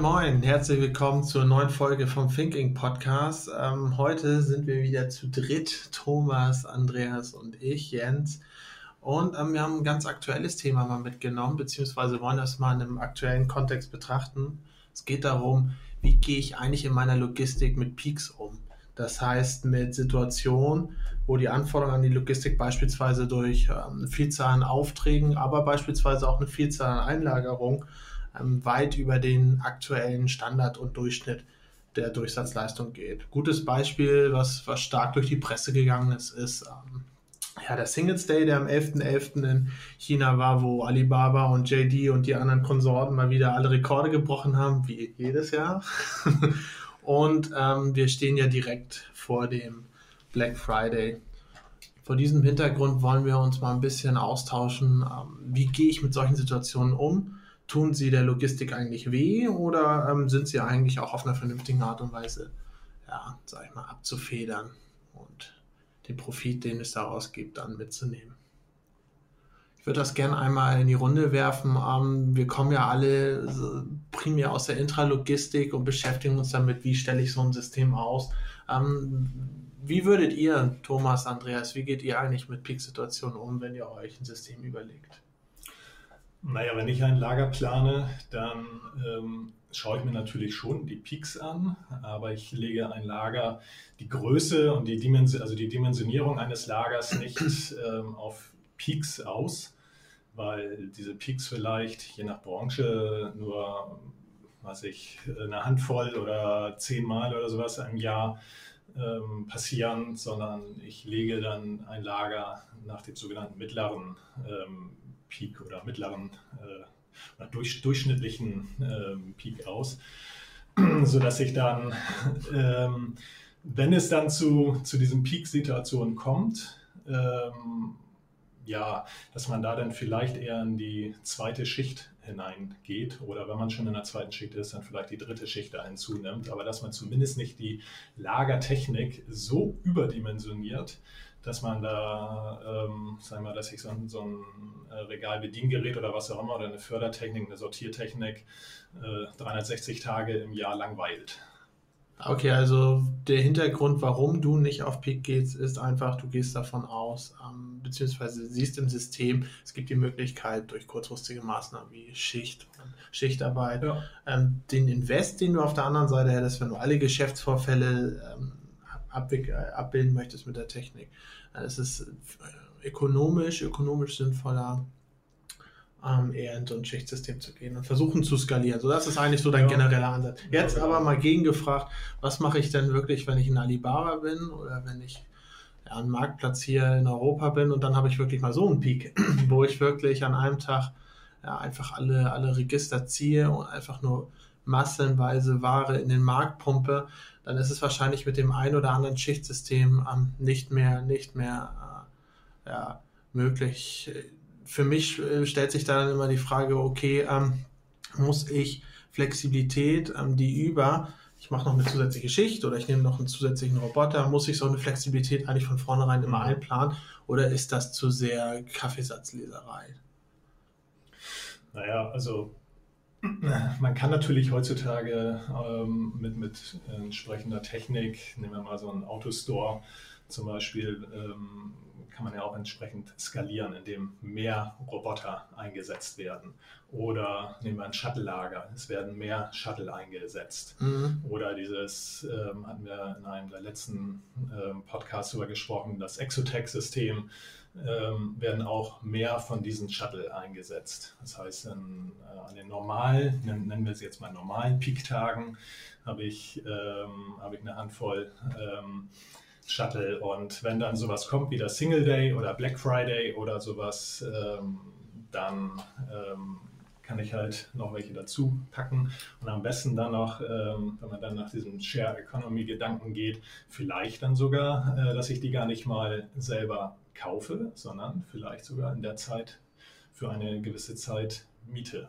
Moin, moin, herzlich willkommen zur neuen Folge vom Thinking Podcast. Ähm, heute sind wir wieder zu dritt, Thomas, Andreas und ich, Jens. Und ähm, wir haben ein ganz aktuelles Thema mal mitgenommen, beziehungsweise wollen das mal in einem aktuellen Kontext betrachten. Es geht darum, wie gehe ich eigentlich in meiner Logistik mit Peaks um? Das heißt, mit Situationen, wo die Anforderungen an die Logistik beispielsweise durch ähm, eine Vielzahl an Aufträgen, aber beispielsweise auch eine Vielzahl an Einlagerungen ähm, weit über den aktuellen Standard und Durchschnitt der Durchsatzleistung geht. Gutes Beispiel, was, was stark durch die Presse gegangen ist, ist ähm, ja, der Singles Day, der am 11.11. .11. in China war, wo Alibaba und JD und die anderen Konsorten mal wieder alle Rekorde gebrochen haben, wie jedes Jahr. und ähm, wir stehen ja direkt vor dem Black Friday. Vor diesem Hintergrund wollen wir uns mal ein bisschen austauschen, ähm, wie gehe ich mit solchen Situationen um tun sie der Logistik eigentlich weh oder ähm, sind sie eigentlich auch auf einer vernünftigen Art und Weise, ja, sag ich mal, abzufedern und den Profit, den es daraus gibt, dann mitzunehmen? Ich würde das gerne einmal in die Runde werfen. Ähm, wir kommen ja alle primär aus der Intralogistik und beschäftigen uns damit, wie stelle ich so ein System aus. Ähm, wie würdet ihr, Thomas, Andreas, wie geht ihr eigentlich mit Peak-Situationen um, wenn ihr euch ein System überlegt? Naja, wenn ich ein Lager plane, dann ähm, schaue ich mir natürlich schon die Peaks an, aber ich lege ein Lager, die Größe und die, Dimension, also die Dimensionierung eines Lagers nicht ähm, auf Peaks aus, weil diese Peaks vielleicht je nach Branche nur, was ich, eine Handvoll oder zehnmal oder sowas im Jahr ähm, passieren, sondern ich lege dann ein Lager nach dem sogenannten mittleren ähm, Peak oder mittleren äh, oder durch, durchschnittlichen ähm, Peak aus, sodass ich dann, ähm, wenn es dann zu, zu diesen Peak-Situationen kommt, ähm, ja, dass man da dann vielleicht eher in die zweite Schicht hineingeht oder wenn man schon in der zweiten Schicht ist, dann vielleicht die dritte Schicht da hinzunimmt, aber dass man zumindest nicht die Lagertechnik so überdimensioniert, dass man da, ähm, sagen wir, dass ich so ein, so ein äh, Regalbediengerät oder was auch immer oder eine Fördertechnik, eine Sortiertechnik äh, 360 Tage im Jahr langweilt. Okay, also der Hintergrund, warum du nicht auf Peak gehst, ist einfach, du gehst davon aus, ähm, beziehungsweise siehst im System, es gibt die Möglichkeit durch kurzfristige Maßnahmen wie Schicht Schichtarbeit, ja. ähm, den Invest, den du auf der anderen Seite hättest, wenn du alle Geschäftsvorfälle ähm, äh, abbilden möchtest mit der Technik. Äh, es ist äh, ökonomisch, ökonomisch sinnvoller, ähm, eher in so ein Schichtsystem zu gehen und versuchen zu skalieren. So, das ist eigentlich so dein ja. genereller Ansatz. Jetzt ja, aber mal gegengefragt, was mache ich denn wirklich, wenn ich in Alibaba bin oder wenn ich ja, einen Marktplatz hier in Europa bin und dann habe ich wirklich mal so einen Peak, wo ich wirklich an einem Tag ja, einfach alle, alle Register ziehe und einfach nur massenweise Ware in den Markt pumpe, dann ist es wahrscheinlich mit dem ein oder anderen Schichtsystem ähm, nicht mehr, nicht mehr äh, ja, möglich. Für mich äh, stellt sich dann immer die Frage, okay, ähm, muss ich Flexibilität, ähm, die über, ich mache noch eine zusätzliche Schicht oder ich nehme noch einen zusätzlichen Roboter, muss ich so eine Flexibilität eigentlich von vornherein immer einplanen oder ist das zu sehr Kaffeesatzleserei? Naja, also man kann natürlich heutzutage ähm, mit, mit entsprechender Technik, nehmen wir mal so einen Autostore zum Beispiel, ähm, kann man ja auch entsprechend skalieren, indem mehr Roboter eingesetzt werden. Oder nehmen wir ein Shuttle-Lager, es werden mehr Shuttle eingesetzt. Mhm. Oder dieses, ähm, hatten wir in einem der letzten ähm, Podcasts darüber gesprochen, das Exotech-System ähm, werden auch mehr von diesen Shuttle eingesetzt. Das heißt, in, äh, an den normalen, nennen wir sie jetzt mal normalen Peak-Tagen, habe ich, ähm, hab ich eine Handvoll ähm, Shuttle. Und wenn dann sowas kommt wie der Single Day oder Black Friday oder sowas, ähm, dann ähm, kann ich halt noch welche dazu packen und am besten dann noch, ähm, wenn man dann nach diesem Share Economy Gedanken geht, vielleicht dann sogar, äh, dass ich die gar nicht mal selber kaufe, sondern vielleicht sogar in der Zeit für eine gewisse Zeit miete.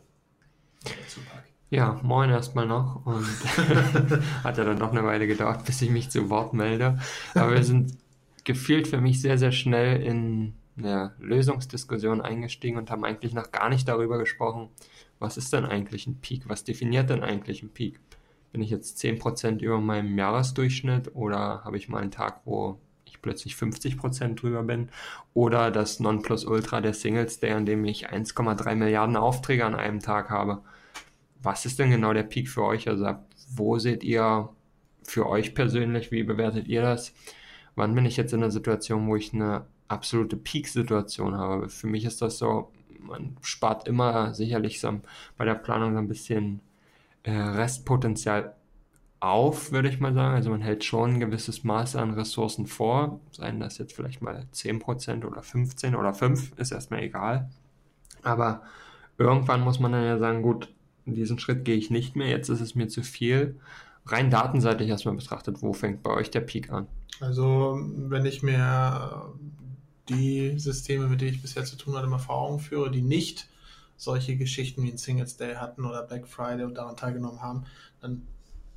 Ja, moin erstmal noch und hat ja dann doch eine Weile gedauert, bis ich mich zu Wort melde. Aber wir sind gefühlt für mich sehr, sehr schnell in eine Lösungsdiskussion eingestiegen und haben eigentlich noch gar nicht darüber gesprochen, was ist denn eigentlich ein Peak? Was definiert denn eigentlich ein Peak? Bin ich jetzt 10% über meinem Jahresdurchschnitt oder habe ich mal einen Tag, wo ich plötzlich 50% drüber bin? Oder das Nonplusultra der Singles Day, an dem ich 1,3 Milliarden Aufträge an einem Tag habe? Was ist denn genau der Peak für euch? Also wo seht ihr für euch persönlich, wie bewertet ihr das? Wann bin ich jetzt in einer Situation, wo ich eine absolute Peak-Situation habe? Für mich ist das so, man spart immer sicherlich so bei der Planung so ein bisschen äh, Restpotenzial auf, würde ich mal sagen. Also man hält schon ein gewisses Maß an Ressourcen vor, seien das jetzt vielleicht mal 10% oder 15 oder 5, ist erstmal egal. Aber irgendwann muss man dann ja sagen, gut, diesen Schritt gehe ich nicht mehr, jetzt ist es mir zu viel. Rein datenseitig erstmal betrachtet, wo fängt bei euch der Peak an? Also, wenn ich mir die Systeme, mit denen ich bisher zu tun hatte, mal vor führe, die nicht solche Geschichten wie ein Singles Day hatten oder Black Friday und daran teilgenommen haben, dann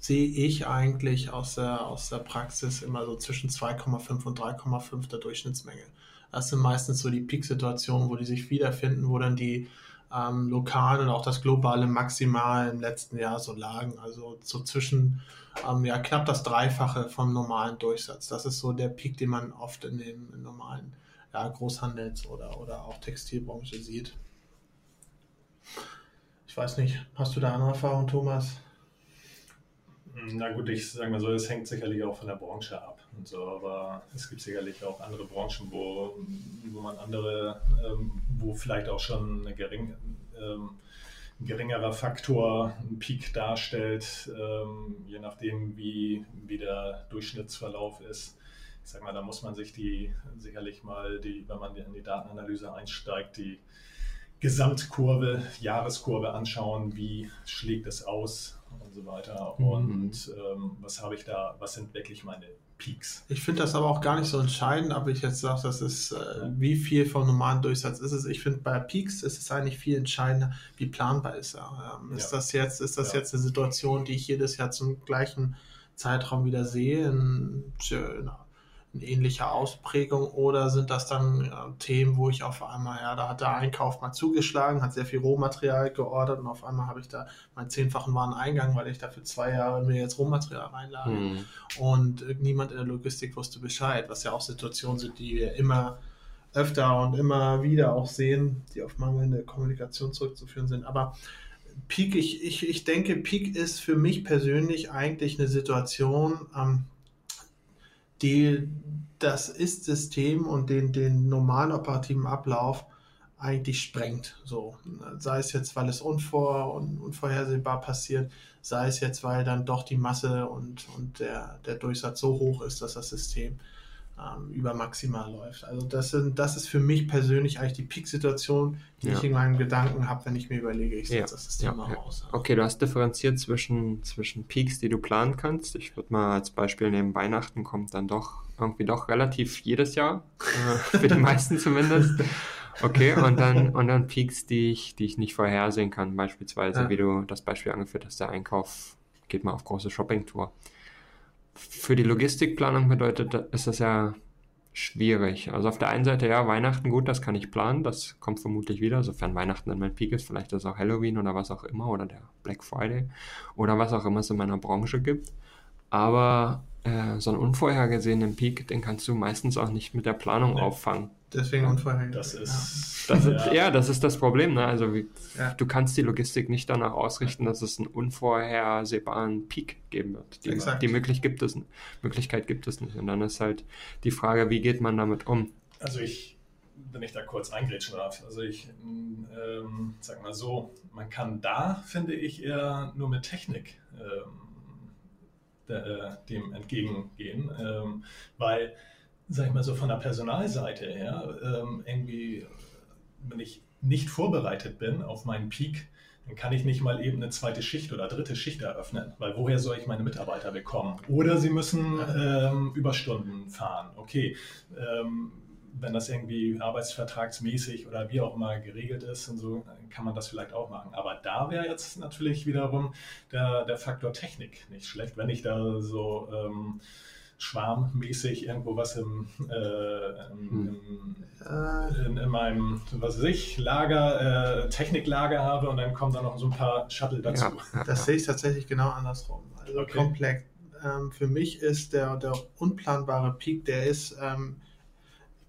sehe ich eigentlich aus der, aus der Praxis immer so zwischen 2,5 und 3,5 der Durchschnittsmenge. Das sind meistens so die Peak-Situationen, wo die sich wiederfinden, wo dann die ähm, lokalen und auch das globale Maximal im letzten Jahr so lagen. Also so zwischen ähm, ja, knapp das Dreifache vom normalen Durchsatz. Das ist so der Peak, den man oft in dem normalen ja, Großhandels- oder, oder auch Textilbranche sieht. Ich weiß nicht, hast du da andere Erfahrungen, Thomas? Na gut, ich sage mal so, es hängt sicherlich auch von der Branche ab und so, aber es gibt sicherlich auch andere Branchen, wo, wo man andere, ähm, wo vielleicht auch schon eine gering, ähm, ein geringerer Faktor einen Peak darstellt, ähm, je nachdem, wie, wie der Durchschnittsverlauf ist. Ich sage mal, da muss man sich die sicherlich mal, die, wenn man in die Datenanalyse einsteigt, die Gesamtkurve, Jahreskurve anschauen, wie schlägt es aus und so weiter. Mhm. Und ähm, was habe ich da, was sind wirklich meine Peaks? Ich finde das aber auch gar nicht so entscheidend, ob ich jetzt sage, das ist, äh, wie viel vom normalen Durchsatz ist es. Ich finde, bei Peaks ist es eigentlich viel entscheidender, wie planbar ist er. Ähm, ist ja. das jetzt, ist das ja. jetzt eine Situation, die ich jedes Jahr zum gleichen Zeitraum wieder sehe? In, in eine ähnliche Ausprägung oder sind das dann äh, Themen, wo ich auf einmal, ja, da hat der Einkauf mal zugeschlagen, hat sehr viel Rohmaterial geordert und auf einmal habe ich da meinen zehnfachen Wareneingang, weil ich da für zwei Jahre mir jetzt Rohmaterial reinlade. Mhm. Und niemand in der Logistik wusste Bescheid, was ja auch Situationen sind, die wir immer öfter und immer wieder auch sehen, die auf mangelnde Kommunikation zurückzuführen sind. Aber Peak, ich, ich, ich denke, Peak ist für mich persönlich eigentlich eine Situation, ähm, die das Ist-System und den, den normalen operativen Ablauf eigentlich sprengt. So, sei es jetzt, weil es unvor, un, unvorhersehbar passiert, sei es jetzt, weil dann doch die Masse und, und der, der Durchsatz so hoch ist, dass das System ähm, über maximal läuft. Also das, sind, das ist für mich persönlich eigentlich die Peak-Situation, die ja. ich in meinen Gedanken habe, wenn ich mir überlege, ich setze ja. das System ja. raus. Okay, du hast differenziert zwischen, zwischen Peaks, die du planen kannst. Ich würde mal als Beispiel nehmen, Weihnachten kommt dann doch irgendwie doch relativ jedes Jahr, äh, für die meisten zumindest. Okay, und dann, und dann Peaks, die ich, die ich nicht vorhersehen kann, beispielsweise, wie du das Beispiel angeführt hast, der Einkauf geht mal auf große Shoppingtour für die Logistikplanung bedeutet, ist das ja schwierig. Also auf der einen Seite, ja, Weihnachten gut, das kann ich planen, das kommt vermutlich wieder, sofern Weihnachten dann mein Peak ist, vielleicht ist es auch Halloween oder was auch immer oder der Black Friday oder was auch immer es in meiner Branche gibt. Aber äh, so einen unvorhergesehenen Peak, den kannst du meistens auch nicht mit der Planung auffangen. Deswegen unvorhergesehen. Das ist, ja. Das ist, ja. das ist das Problem. Ne? Also wie, ja. du kannst die Logistik nicht danach ausrichten, dass es einen unvorhersehbaren Peak geben wird. Die, die Möglichkeit, gibt es, Möglichkeit gibt es nicht. Und dann ist halt die Frage, wie geht man damit um? Also ich, wenn ich da kurz eingrätschen darf, also ich ähm, sag mal so, man kann da, finde ich, eher nur mit Technik ähm, der, äh, dem entgegengehen, ähm, weil sag ich mal so von der Personalseite her, ähm, irgendwie, wenn ich nicht vorbereitet bin auf meinen Peak, dann kann ich nicht mal eben eine zweite Schicht oder dritte Schicht eröffnen, weil woher soll ich meine Mitarbeiter bekommen? Oder sie müssen ähm, Überstunden fahren. Okay, ähm, wenn das irgendwie arbeitsvertragsmäßig oder wie auch immer geregelt ist und so, kann man das vielleicht auch machen. Aber da wäre jetzt natürlich wiederum der, der Faktor Technik nicht schlecht, wenn ich da so ähm, schwarmmäßig irgendwo was im, äh, im, hm. im meinem, was weiß ich, Lager, äh, Techniklager habe und dann kommen da noch so ein paar Shuttle dazu. Ja, das sehe ich tatsächlich genau andersrum. Also okay. komplett. Ähm, für mich ist der, der unplanbare Peak, der ist, ähm,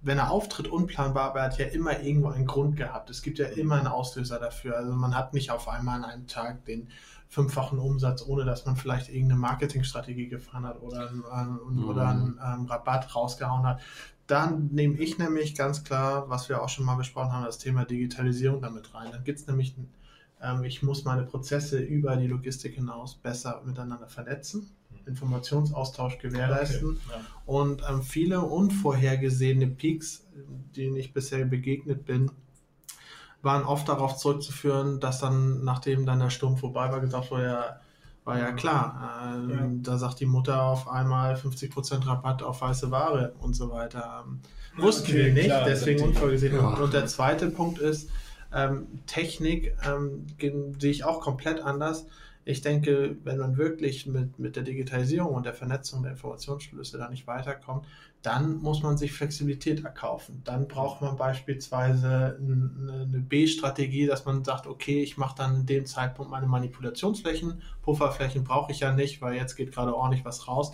wenn er auftritt, unplanbar, aber er hat ja immer irgendwo einen Grund gehabt. Es gibt ja immer einen Auslöser dafür. Also man hat nicht auf einmal an einem Tag den fünffachen Umsatz, ohne dass man vielleicht irgendeine Marketingstrategie gefahren hat oder, ähm, mhm. oder einen ähm, Rabatt rausgehauen hat. Dann nehme ich nämlich ganz klar, was wir auch schon mal besprochen haben, das Thema Digitalisierung damit rein. Dann gibt es nämlich, ähm, ich muss meine Prozesse über die Logistik hinaus besser miteinander vernetzen, mhm. Informationsaustausch gewährleisten okay, ja. und ähm, viele unvorhergesehene Peaks, denen ich bisher begegnet bin, waren oft darauf zurückzuführen, dass dann, nachdem dann der Sturm vorbei war, gesagt wurde, ja, war ja klar. Ähm, ja. Da sagt die Mutter auf einmal 50% Rabatt auf weiße Ware und so weiter. Ähm, wussten okay, wir nicht, klar, deswegen unvorgesehen. Ja. Und der zweite Punkt ist, ähm, Technik ähm, sehe ich auch komplett anders. Ich denke, wenn man wirklich mit, mit der Digitalisierung und der Vernetzung der Informationsschlüsse da nicht weiterkommt, dann muss man sich Flexibilität erkaufen. Dann braucht man beispielsweise eine B-Strategie, dass man sagt, okay, ich mache dann in dem Zeitpunkt meine Manipulationsflächen, Pufferflächen brauche ich ja nicht, weil jetzt geht gerade ordentlich was raus,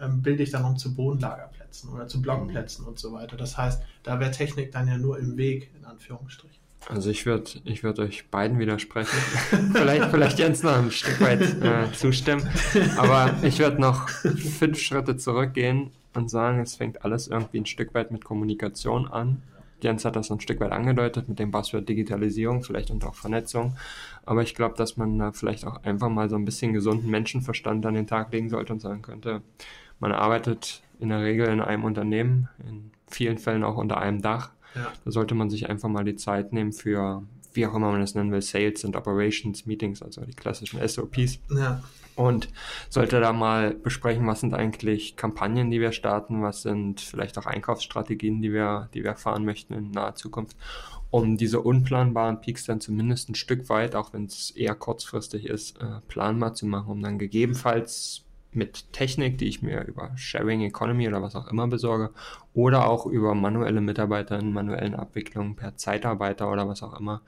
ähm, bilde ich dann um zu Bodenlagerplätzen oder zu Blockplätzen und so weiter. Das heißt, da wäre Technik dann ja nur im Weg, in Anführungsstrichen. Also ich würde ich würd euch beiden widersprechen. vielleicht, vielleicht Jens noch ein Stück weit äh, zustimmen. Aber ich würde noch fünf Schritte zurückgehen und sagen, es fängt alles irgendwie ein Stück weit mit Kommunikation an. Jens hat das ein Stück weit angedeutet mit dem Buzzword Digitalisierung, vielleicht und auch Vernetzung. Aber ich glaube, dass man da vielleicht auch einfach mal so ein bisschen gesunden Menschenverstand an den Tag legen sollte und sagen könnte, man arbeitet in der Regel in einem Unternehmen, in vielen Fällen auch unter einem Dach ja. Da sollte man sich einfach mal die Zeit nehmen für, wie auch immer man es nennen will, Sales and Operations Meetings, also die klassischen SOPs. Ja. Und sollte da mal besprechen, was sind eigentlich Kampagnen, die wir starten, was sind vielleicht auch Einkaufsstrategien, die wir, die wir fahren möchten in naher Zukunft, um diese unplanbaren Peaks dann zumindest ein Stück weit, auch wenn es eher kurzfristig ist, äh, planbar zu machen, um dann gegebenenfalls mit Technik, die ich mir über Sharing Economy oder was auch immer besorge, oder auch über manuelle Mitarbeiter in manuellen Abwicklungen per Zeitarbeiter oder was auch immer,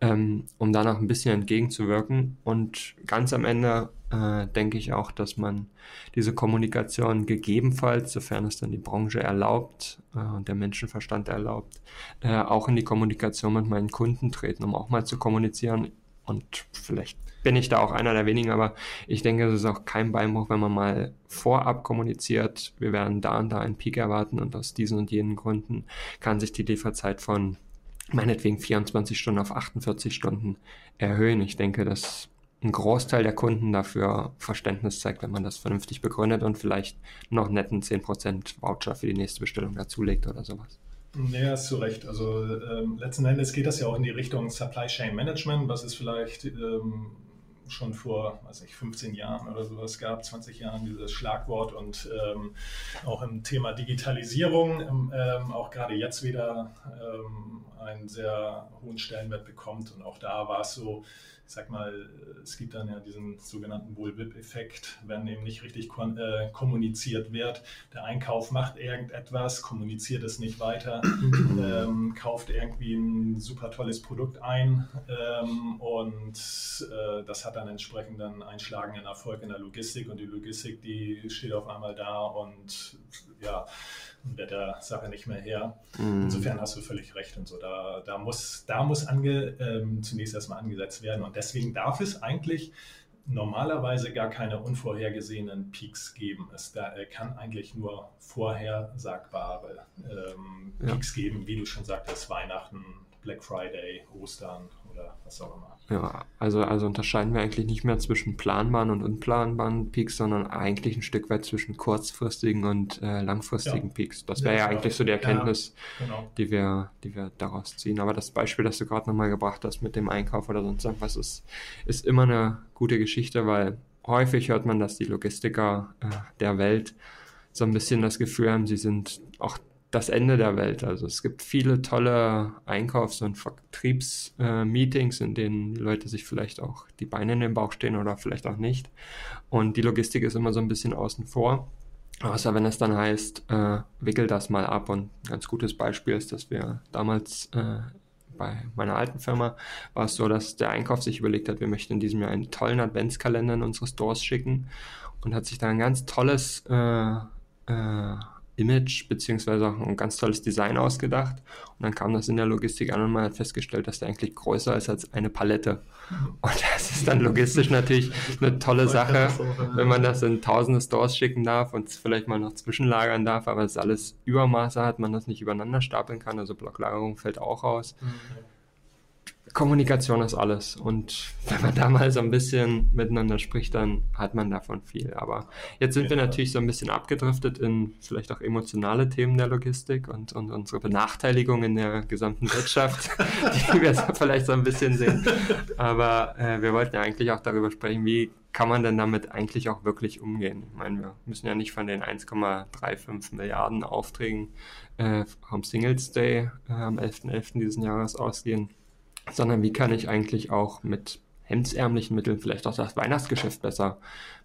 ähm, um da noch ein bisschen entgegenzuwirken. Und ganz am Ende äh, denke ich auch, dass man diese Kommunikation gegebenenfalls, sofern es dann die Branche erlaubt äh, und der Menschenverstand erlaubt, äh, auch in die Kommunikation mit meinen Kunden treten, um auch mal zu kommunizieren und vielleicht bin ich da auch einer der wenigen, aber ich denke, es ist auch kein Beinbruch, wenn man mal vorab kommuniziert, wir werden da und da einen Peak erwarten und aus diesen und jenen Gründen kann sich die Lieferzeit von meinetwegen 24 Stunden auf 48 Stunden erhöhen. Ich denke, dass ein Großteil der Kunden dafür Verständnis zeigt, wenn man das vernünftig begründet und vielleicht noch netten 10% Voucher für die nächste Bestellung dazulegt oder sowas. Ja, hast du recht. Also ähm, letzten Endes geht das ja auch in die Richtung Supply Chain Management, was ist vielleicht ähm, schon vor, weiß ich, 15 Jahren oder sowas gab, 20 Jahren dieses Schlagwort und ähm, auch im Thema Digitalisierung ähm, auch gerade jetzt wieder ähm, einen sehr hohen Stellenwert bekommt und auch da war es so, ich sag mal, es gibt dann ja diesen sogenannten Bullwhip-Effekt, wenn eben nicht richtig äh, kommuniziert wird. Der Einkauf macht irgendetwas, kommuniziert es nicht weiter, ähm, kauft irgendwie ein super tolles Produkt ein ähm, und äh, das hat dann entsprechend dann einschlagenden Erfolg in der Logistik und die Logistik, die steht auf einmal da und ja, wird der Sache nicht mehr her. Mhm. Insofern hast du völlig recht und so. Da, da muss, da muss ange, ähm, zunächst erstmal angesetzt werden. Und deswegen darf es eigentlich normalerweise gar keine unvorhergesehenen Peaks geben. Es da, äh, kann eigentlich nur vorhersagbare ähm, Peaks ja. geben, wie du schon sagtest, Weihnachten, Black Friday, Ostern oder was auch immer. Ja, also, also unterscheiden wir eigentlich nicht mehr zwischen planbaren und unplanbaren Peaks, sondern eigentlich ein Stück weit zwischen kurzfristigen und äh, langfristigen ja. Peaks. Das wäre ja, ja eigentlich so die Erkenntnis, ja, genau. die, wir, die wir daraus ziehen. Aber das Beispiel, das du gerade nochmal gebracht hast mit dem Einkauf oder sonst irgendwas, ist, ist immer eine gute Geschichte, weil häufig hört man, dass die Logistiker äh, der Welt so ein bisschen das Gefühl haben, sie sind auch das Ende der Welt. Also es gibt viele tolle Einkaufs- und Vertriebsmeetings, äh, in denen die Leute sich vielleicht auch die Beine in den Bauch stehen oder vielleicht auch nicht. Und die Logistik ist immer so ein bisschen außen vor. Außer wenn es dann heißt, äh, wickel das mal ab. Und ein ganz gutes Beispiel ist, dass wir damals äh, bei meiner alten Firma war es so, dass der Einkauf sich überlegt hat, wir möchten in diesem Jahr einen tollen Adventskalender in unsere Stores schicken und hat sich da ein ganz tolles äh, äh, Image beziehungsweise auch ein ganz tolles Design ausgedacht. Und dann kam das in der Logistik an und man hat festgestellt, dass der eigentlich größer ist als eine Palette. Und das ist dann logistisch natürlich eine tolle Sache, wenn man das in tausende Stores schicken darf und vielleicht mal noch zwischenlagern darf, aber es alles Übermaße hat, man das nicht übereinander stapeln kann. Also Blocklagerung fällt auch aus. Mhm. Kommunikation ist alles. Und wenn man da mal so ein bisschen miteinander spricht, dann hat man davon viel. Aber jetzt sind ja, wir natürlich so ein bisschen abgedriftet in vielleicht auch emotionale Themen der Logistik und, und unsere Benachteiligung in der gesamten Wirtschaft, die wir vielleicht so ein bisschen sehen. Aber äh, wir wollten ja eigentlich auch darüber sprechen, wie kann man denn damit eigentlich auch wirklich umgehen? Ich meine, wir müssen ja nicht von den 1,35 Milliarden Aufträgen äh, am Singles Day äh, am 11.11. .11. diesen Jahres ausgehen sondern wie kann ich eigentlich auch mit hemdsärmlichen Mitteln vielleicht auch das Weihnachtsgeschäft besser,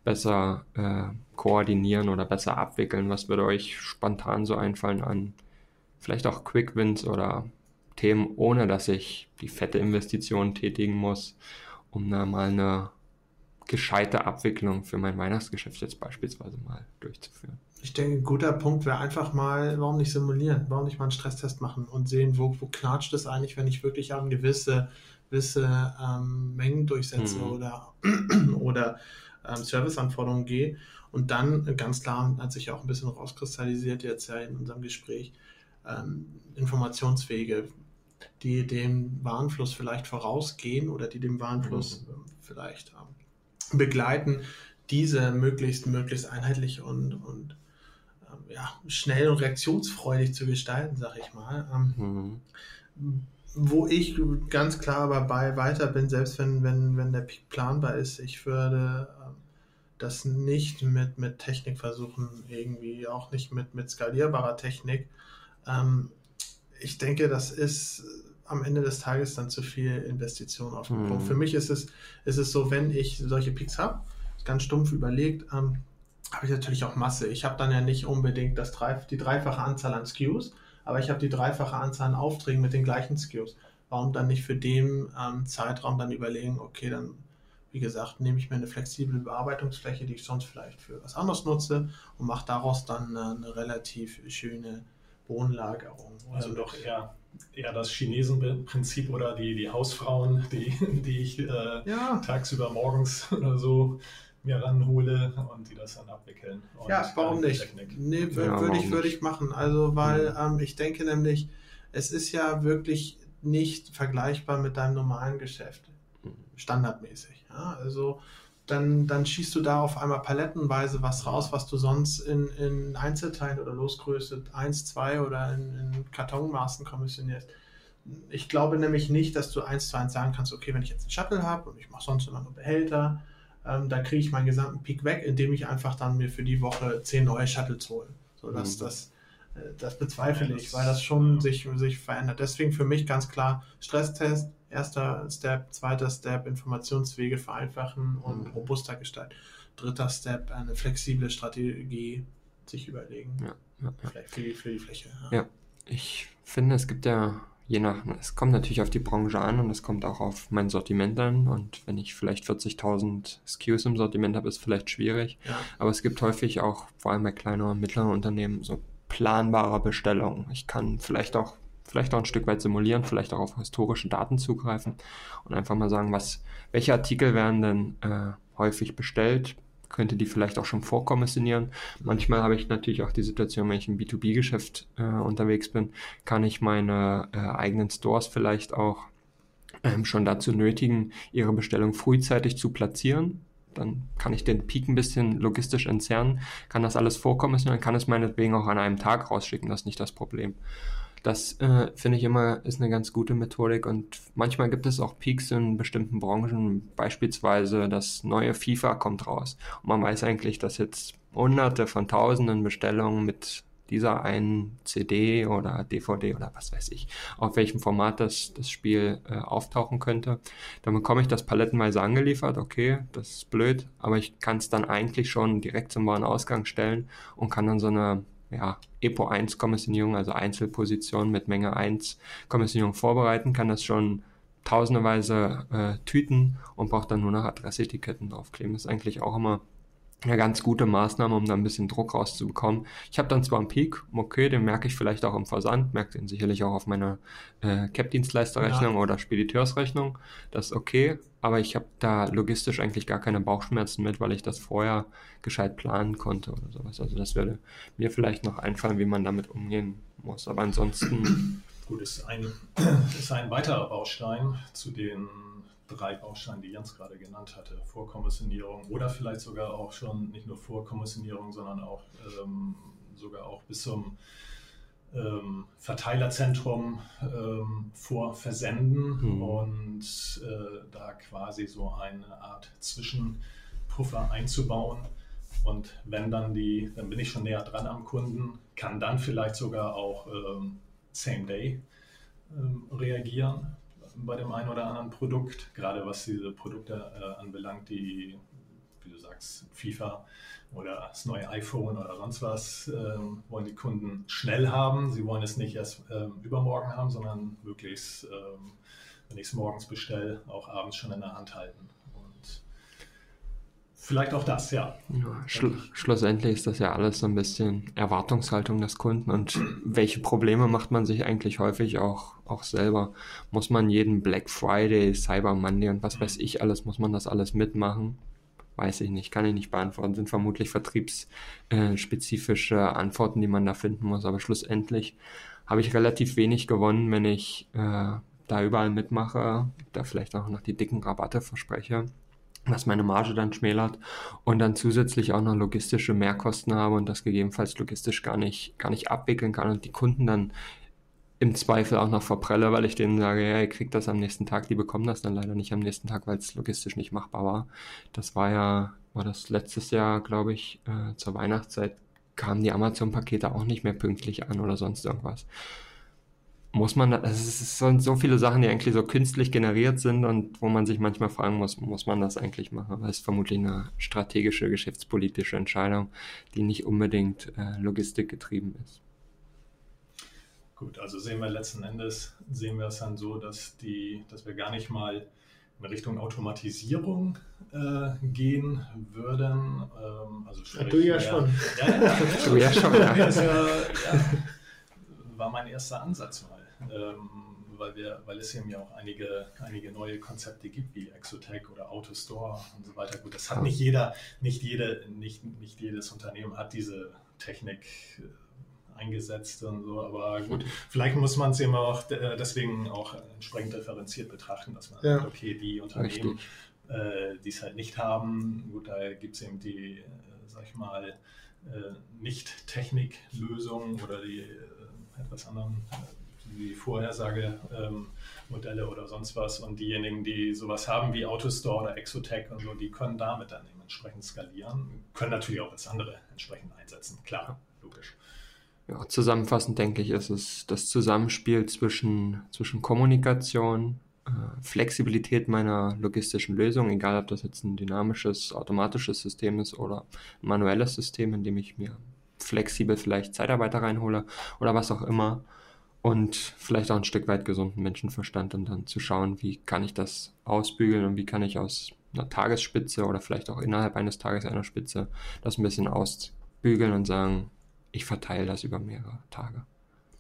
besser äh, koordinieren oder besser abwickeln? Was würde euch spontan so einfallen an vielleicht auch Quick Wins oder Themen, ohne dass ich die fette Investition tätigen muss, um da mal eine gescheite Abwicklung für mein Weihnachtsgeschäft jetzt beispielsweise mal durchzuführen? Ich denke, ein guter Punkt wäre einfach mal, warum nicht simulieren? Warum nicht mal einen Stresstest machen und sehen, wo, wo knatscht es eigentlich, wenn ich wirklich an gewisse, gewisse ähm, Mengen durchsetze mhm. oder, oder ähm, Serviceanforderungen gehe. Und dann ganz klar hat sich auch ein bisschen rauskristallisiert jetzt ja in unserem Gespräch, ähm, Informationswege, die dem Warenfluss vielleicht vorausgehen oder die dem Warenfluss mhm. vielleicht ähm, begleiten, diese möglichst, möglichst einheitlich und, und ja, schnell und reaktionsfreudig zu gestalten, sag ich mal. Ähm, mhm. Wo ich ganz klar aber bei weiter bin, selbst wenn, wenn, wenn der Peak planbar ist, ich würde ähm, das nicht mit, mit Technik versuchen, irgendwie auch nicht mit, mit skalierbarer Technik. Ähm, ich denke, das ist am Ende des Tages dann zu viel Investition auf den mhm. Punkt. Für mich ist es, ist es so, wenn ich solche Peaks habe, ganz stumpf überlegt, ähm, habe ich natürlich auch Masse. Ich habe dann ja nicht unbedingt das die dreifache Anzahl an SKUs, aber ich habe die dreifache Anzahl an Aufträgen mit den gleichen SKUs. Warum dann nicht für den ähm, Zeitraum dann überlegen, okay, dann, wie gesagt, nehme ich mir eine flexible Bearbeitungsfläche, die ich sonst vielleicht für was anderes nutze und mache daraus dann eine, eine relativ schöne Bodenlagerung. Also, also doch eher, eher das Chinesenprinzip oder die, die Hausfrauen, die, die ich äh, ja. tagsüber morgens oder so mir ranhole und die das dann abwickeln. ja, warum nicht? Technik. Nee, ja, würde ich, würde ich machen. Also, weil ähm, ich denke nämlich, es ist ja wirklich nicht vergleichbar mit deinem normalen Geschäft. Mhm. Standardmäßig. Ja? Also, dann, dann schießt du da auf einmal palettenweise was raus, was du sonst in, in Einzelteilen oder Losgröße 1, 2 oder in, in Kartonmaßen kommissionierst. Ich glaube nämlich nicht, dass du eins zu eins sagen kannst, okay, wenn ich jetzt einen Shuttle habe und ich mache sonst immer nur Behälter, ähm, da kriege ich meinen gesamten Peak weg, indem ich einfach dann mir für die Woche zehn neue Shuttles hole. So, dass mhm. das, äh, das bezweifle ja, ich, weil das schon ja. sich, sich verändert. Deswegen für mich ganz klar Stresstest, erster Step, zweiter Step, Informationswege vereinfachen und mhm. robuster gestalten. Dritter Step, eine flexible Strategie sich überlegen. Ja, ja, Vielleicht für die, für die Fläche. Ja. ich finde, es gibt ja je nach, es kommt natürlich auf die Branche an und es kommt auch auf mein Sortiment an. Und wenn ich vielleicht 40.000 SKUs im Sortiment habe, ist vielleicht schwierig. Ja. Aber es gibt häufig auch, vor allem bei kleineren und mittleren Unternehmen, so planbare Bestellungen. Ich kann vielleicht auch, vielleicht auch ein Stück weit simulieren, vielleicht auch auf historische Daten zugreifen und einfach mal sagen, was, welche Artikel werden denn äh, häufig bestellt, könnte die vielleicht auch schon vorkommissionieren. Manchmal habe ich natürlich auch die Situation, wenn ich im B2B-Geschäft äh, unterwegs bin, kann ich meine äh, eigenen Stores vielleicht auch ähm, schon dazu nötigen, ihre Bestellung frühzeitig zu platzieren. Dann kann ich den Peak ein bisschen logistisch entzerren, kann das alles vorkommissionieren, kann es meinetwegen auch an einem Tag rausschicken, das ist nicht das Problem. Das äh, finde ich immer ist eine ganz gute Methodik und manchmal gibt es auch Peaks in bestimmten Branchen, beispielsweise das neue FIFA kommt raus und man weiß eigentlich, dass jetzt hunderte von tausenden Bestellungen mit dieser einen CD oder DVD oder was weiß ich, auf welchem Format das, das Spiel äh, auftauchen könnte. Dann bekomme ich das palettenweise angeliefert, okay, das ist blöd, aber ich kann es dann eigentlich schon direkt zum Warenausgang stellen und kann dann so eine ja, EPO 1 Kommissionierung, also Einzelposition mit Menge 1 Kommissionierung vorbereiten, kann das schon tausenderweise äh, Tüten und braucht dann nur noch Adressetiketten draufkleben. Das ist eigentlich auch immer eine ganz gute Maßnahme, um da ein bisschen Druck rauszubekommen. Ich habe dann zwar einen Peak, okay, den merke ich vielleicht auch im Versand, merke den sicherlich auch auf meiner äh, Cap-Dienstleisterrechnung ja. oder Spediteursrechnung. Das ist okay, aber ich habe da logistisch eigentlich gar keine Bauchschmerzen mit, weil ich das vorher gescheit planen konnte oder sowas. Also das würde mir vielleicht noch einfallen, wie man damit umgehen muss. Aber ansonsten. Gut, ist ein, ist ein weiterer Baustein zu den drei Bausteine, die Jens gerade genannt hatte, Vorkommissionierung oder vielleicht sogar auch schon nicht nur Vorkommissionierung, sondern auch ähm, sogar auch bis zum ähm, Verteilerzentrum ähm, vor Versenden mhm. und äh, da quasi so eine Art Zwischenpuffer einzubauen. Und wenn dann die, dann bin ich schon näher dran am Kunden, kann dann vielleicht sogar auch ähm, Same Day ähm, reagieren bei dem einen oder anderen Produkt, gerade was diese Produkte äh, anbelangt, die, wie du sagst, FIFA oder das neue iPhone oder sonst was, äh, wollen die Kunden schnell haben. Sie wollen es nicht erst äh, übermorgen haben, sondern möglichst, wenn ich es morgens bestelle, auch abends schon in der Hand halten. Vielleicht auch das, ja. ja schl schlussendlich ist das ja alles so ein bisschen Erwartungshaltung des Kunden und welche Probleme macht man sich eigentlich häufig auch, auch selber? Muss man jeden Black Friday, Cyber Monday und was weiß ich alles, muss man das alles mitmachen? Weiß ich nicht, kann ich nicht beantworten. Sind vermutlich vertriebsspezifische Antworten, die man da finden muss, aber schlussendlich habe ich relativ wenig gewonnen, wenn ich äh, da überall mitmache, da vielleicht auch noch die dicken Rabatte verspreche was meine Marge dann schmälert und dann zusätzlich auch noch logistische Mehrkosten habe und das gegebenenfalls logistisch gar nicht, gar nicht abwickeln kann und die Kunden dann im Zweifel auch noch verprelle, weil ich denen sage, ja, ihr kriegt das am nächsten Tag, die bekommen das dann leider nicht am nächsten Tag, weil es logistisch nicht machbar war. Das war ja, war das letztes Jahr, glaube ich, äh, zur Weihnachtszeit kamen die Amazon-Pakete auch nicht mehr pünktlich an oder sonst irgendwas muss man, also es sind so viele Sachen, die eigentlich so künstlich generiert sind und wo man sich manchmal fragen muss, muss man das eigentlich machen? Weil es ist vermutlich eine strategische, geschäftspolitische Entscheidung, die nicht unbedingt äh, logistikgetrieben ist. Gut, also sehen wir letzten Endes, sehen wir es dann so, dass, die, dass wir gar nicht mal in Richtung Automatisierung äh, gehen würden. Ähm, also sprich, ja, du ja, ja schon. Ja, ja, du ja schon. Ja. ja, war mein erster Ansatz mal weil, wir, weil es eben ja auch einige, einige neue Konzepte gibt, wie Exotech oder Autostore und so weiter. Gut, das hat nicht jeder, nicht jede, nicht, nicht jedes Unternehmen hat diese Technik äh, eingesetzt und so, aber gut, vielleicht muss man es eben auch äh, deswegen auch entsprechend differenziert betrachten, dass man ja. sagt, okay, die Unternehmen, äh, die es halt nicht haben, gut, da gibt es eben die, äh, sag ich mal, äh, Nicht-Technik-Lösungen oder die äh, etwas anderen wie Vorhersagemodelle oder sonst was. Und diejenigen, die sowas haben wie Autostore oder Exotech und so, die können damit dann eben entsprechend skalieren, können natürlich auch das andere entsprechend einsetzen. Klar, logisch. Ja, zusammenfassend denke ich, ist es das Zusammenspiel zwischen, zwischen Kommunikation, äh, Flexibilität meiner logistischen Lösung, egal ob das jetzt ein dynamisches, automatisches System ist oder ein manuelles System, in dem ich mir flexibel vielleicht Zeitarbeiter reinhole oder was auch immer und vielleicht auch ein Stück weit gesunden Menschenverstand und dann zu schauen, wie kann ich das ausbügeln und wie kann ich aus einer Tagesspitze oder vielleicht auch innerhalb eines Tages einer Spitze das ein bisschen ausbügeln und sagen, ich verteile das über mehrere Tage.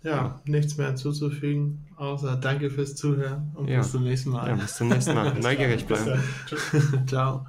Ja, ja, nichts mehr hinzuzufügen, außer danke fürs Zuhören und ja. bis zum nächsten Mal. Ja, bis zum nächsten Mal. Neugierig bleiben. Ciao.